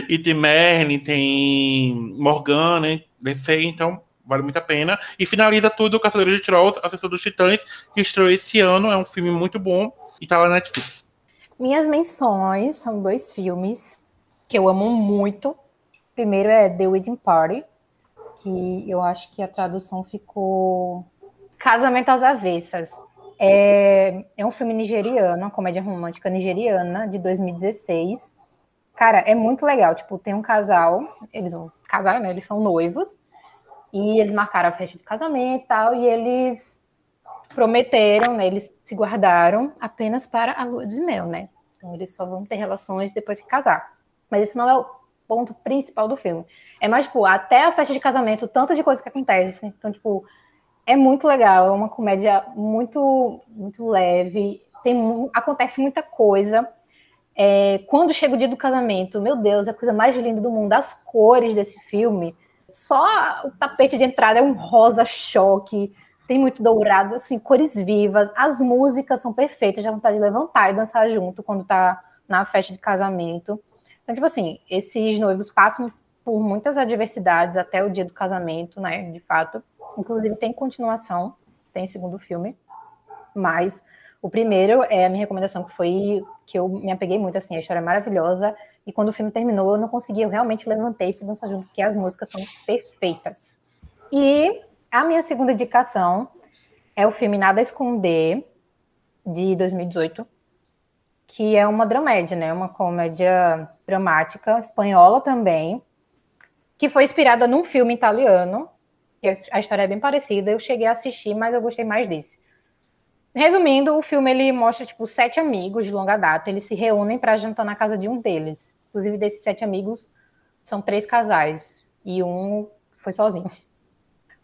E tem Merlin, tem Morgana, DC, então vale muito a pena. E finaliza tudo Caçadores de Trolls, A Sessão dos Titãs, que estreou esse ano. É um filme muito bom e tá lá na Netflix. Minhas menções são dois filmes que eu amo muito. Primeiro é The Wedding Party, que eu acho que a tradução ficou Casamento às Avessas. É, é um filme nigeriano, uma comédia romântica nigeriana de 2016. Cara, é muito legal. Tipo, tem um casal, eles vão casar, né? Eles são noivos. E eles marcaram a festa de casamento e tal, e eles prometeram, né? Eles se guardaram apenas para a lua de mel, né? Então eles só vão ter relações depois que casar. Mas esse não é o ponto principal do filme. É mais, tipo, até a festa de casamento, tanto de coisa que acontece. Então, tipo, é muito legal, é uma comédia muito, muito leve. Tem, acontece muita coisa. É, quando chega o dia do casamento, meu Deus, é a coisa mais linda do mundo. As cores desse filme, só o tapete de entrada é um rosa choque, tem muito dourado, assim, cores vivas. As músicas são perfeitas, já vontade de levantar e dançar junto quando tá na festa de casamento. Então, tipo assim, esses noivos passam por muitas adversidades até o dia do casamento, né? De fato. Inclusive tem continuação, tem segundo filme. Mas o primeiro é a minha recomendação, que foi que eu me apeguei muito, assim, a história é maravilhosa. E quando o filme terminou, eu não consegui, eu realmente levantei e fui dançar junto, porque as músicas são perfeitas. E a minha segunda indicação é o filme Nada a Esconder, de 2018, que é uma dramédia, né? Uma comédia dramática, espanhola também, que foi inspirada num filme italiano, que a história é bem parecida. Eu cheguei a assistir, mas eu gostei mais desse. Resumindo, o filme ele mostra tipo sete amigos de longa data, eles se reúnem para jantar na casa de um deles. Inclusive desses sete amigos são três casais e um foi sozinho.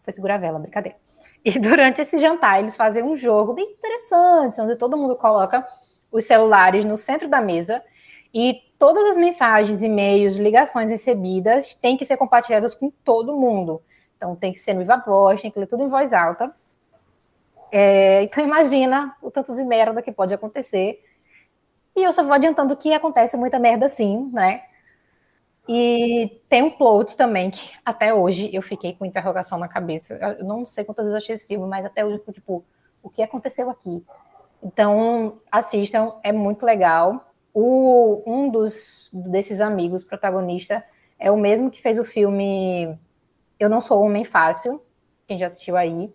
Foi segurar a vela, brincadeira. E <laughs> durante esse jantar eles fazem um jogo bem interessante, onde todo mundo coloca os celulares no centro da mesa e todas as mensagens, e-mails, ligações recebidas têm que ser compartilhadas com todo mundo. Então tem que ser no viva voz, tem que ler tudo em voz alta. É, então imagina o tanto de merda que pode acontecer. E eu só vou adiantando que acontece muita merda sim, né? E tem um plot também que até hoje eu fiquei com interrogação na cabeça. Eu não sei quantas vezes eu achei esse filme, mas até hoje eu tipo, o que aconteceu aqui. Então, assistam, é muito legal. O, um dos desses amigos protagonista é o mesmo que fez o filme Eu Não Sou Homem Fácil, quem já assistiu aí.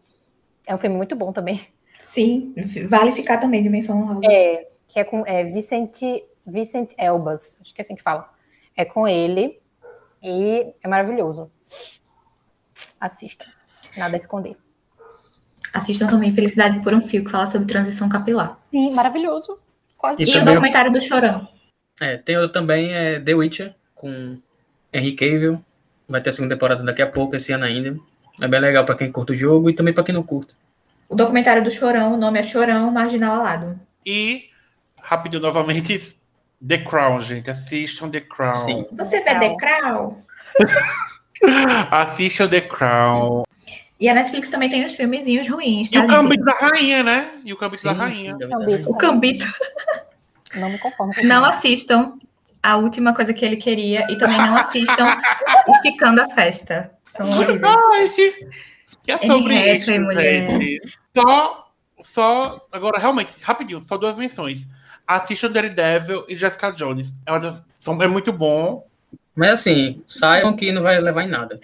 É um filme muito bom também. Sim, vale ficar também de menção honrosa. É, que é com é, Vicente, Vicente Elbas, acho que é assim que fala. É com ele e é maravilhoso. Assista. Nada a esconder. Assistam também Felicidade por um Fio, que fala sobre transição capilar. Sim, maravilhoso. Quase. E E, o documentário do Chorão. É, tem outro também, é The Witcher, com Henry Cavill. Vai ter a segunda temporada daqui a pouco, esse ano ainda. É bem legal pra quem curte o jogo e também pra quem não curte. O documentário do Chorão, o nome é Chorão Marginal Alado. E, rapidinho novamente, The Crown, gente. Assistam The Crown. Sim. Você vê. The Crown? <laughs> Assistam The Crown. E a Netflix também tem os filmezinhos ruins, E tá, o gente? Gambito da Rainha, né? E o Gambito da Rainha. sim. O Cambito. Não me conformo Não assistam a última coisa que ele queria e também não assistam <laughs> Esticando a Festa. São horríveis. Ai, que é sobre Henrietta isso, e mulher. gente. Só, só, agora, realmente, rapidinho, só duas menções. Assistam Daredevil e Jessica Jones. É, uma são- é muito bom. Mas assim, saibam que não vai levar em nada.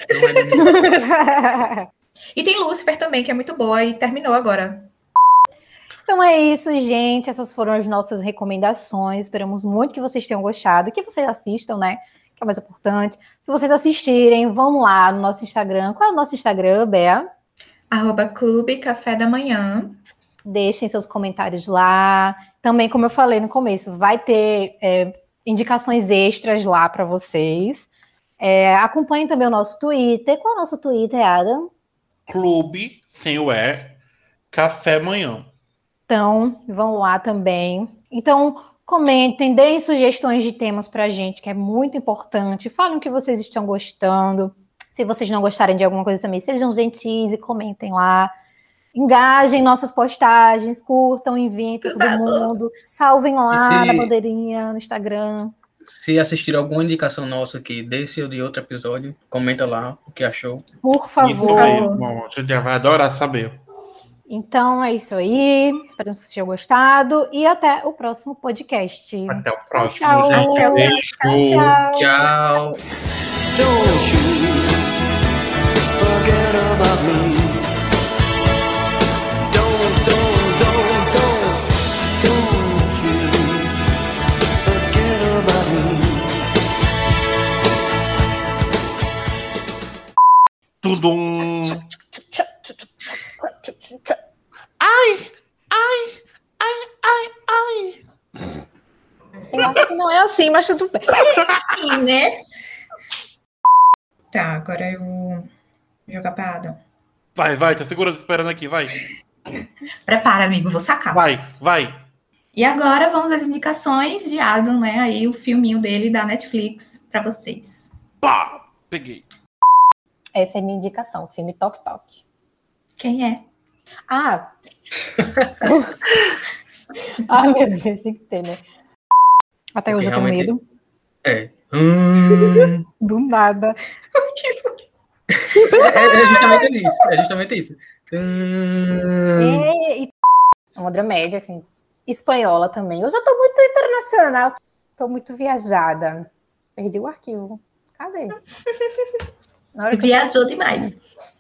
Não vai- <laughs> <laughs> E tem Lucifer também, que é muito boa e terminou agora. Então é isso, gente. Essas foram as nossas recomendações. Esperamos muito que vocês tenham gostado, que vocês assistam, né? Que é o mais importante. Se vocês assistirem, vão lá no nosso Instagram. Qual é o nosso Instagram, Bea? Arroba Clube Café da Manhã. Deixem seus comentários lá. Também, como eu falei no começo, vai ter é, indicações extras lá para vocês. É, acompanhem também o nosso Twitter. Qual é o nosso Twitter, Adam? Clube, sem o E, Café Manhã. Então, vão lá também. Então, comentem, deem sugestões de temas pra gente, que é muito importante. Falem o que vocês estão gostando. Se vocês não gostarem de alguma coisa também, sejam gentis e comentem lá. Engajem nossas postagens, curtam, enviem para todo mundo. Salvem lá E se- na bandeirinha, no Instagram. Se assistir alguma indicação nossa aqui desse ou de outro episódio, comenta lá o que achou. Por Isso favor. mesmo, a gente já vai adorar saber. Então é isso aí. Esperamos que vocês tenham gostado. E até o próximo podcast. Até o próximo, Tchau. gente. Tchau. Beijo. Tchau. Tchau! Don't you Ai, ai, ai, ai, ai. Eu acho que não é assim, mas tudo bem. Sim, né? Tá, agora eu vou jogar pra Adam. Vai, vai, tô segurando, esperando aqui, vai. Prepara, amigo, vou sacar. Vai, vai. E agora vamos às indicações de Adam, né? Aí o filminho dele da Netflix pra vocês. Pá, peguei. Essa é a minha indicação, o filme Tok Tok. Quem é? Ah! <laughs> Ai, meu Deus, tem que ter, né? Até Porque hoje eu tenho medo. É. Hum, Do nada. <laughs> é, é justamente isso. É justamente isso. Hum, É, e- é uma dramédia, enfim. Espanhola também. Eu já tô muito internacional, tô muito viajada. Perdi o arquivo. Cadê? <laughs> Na hora que eu Viajou demais.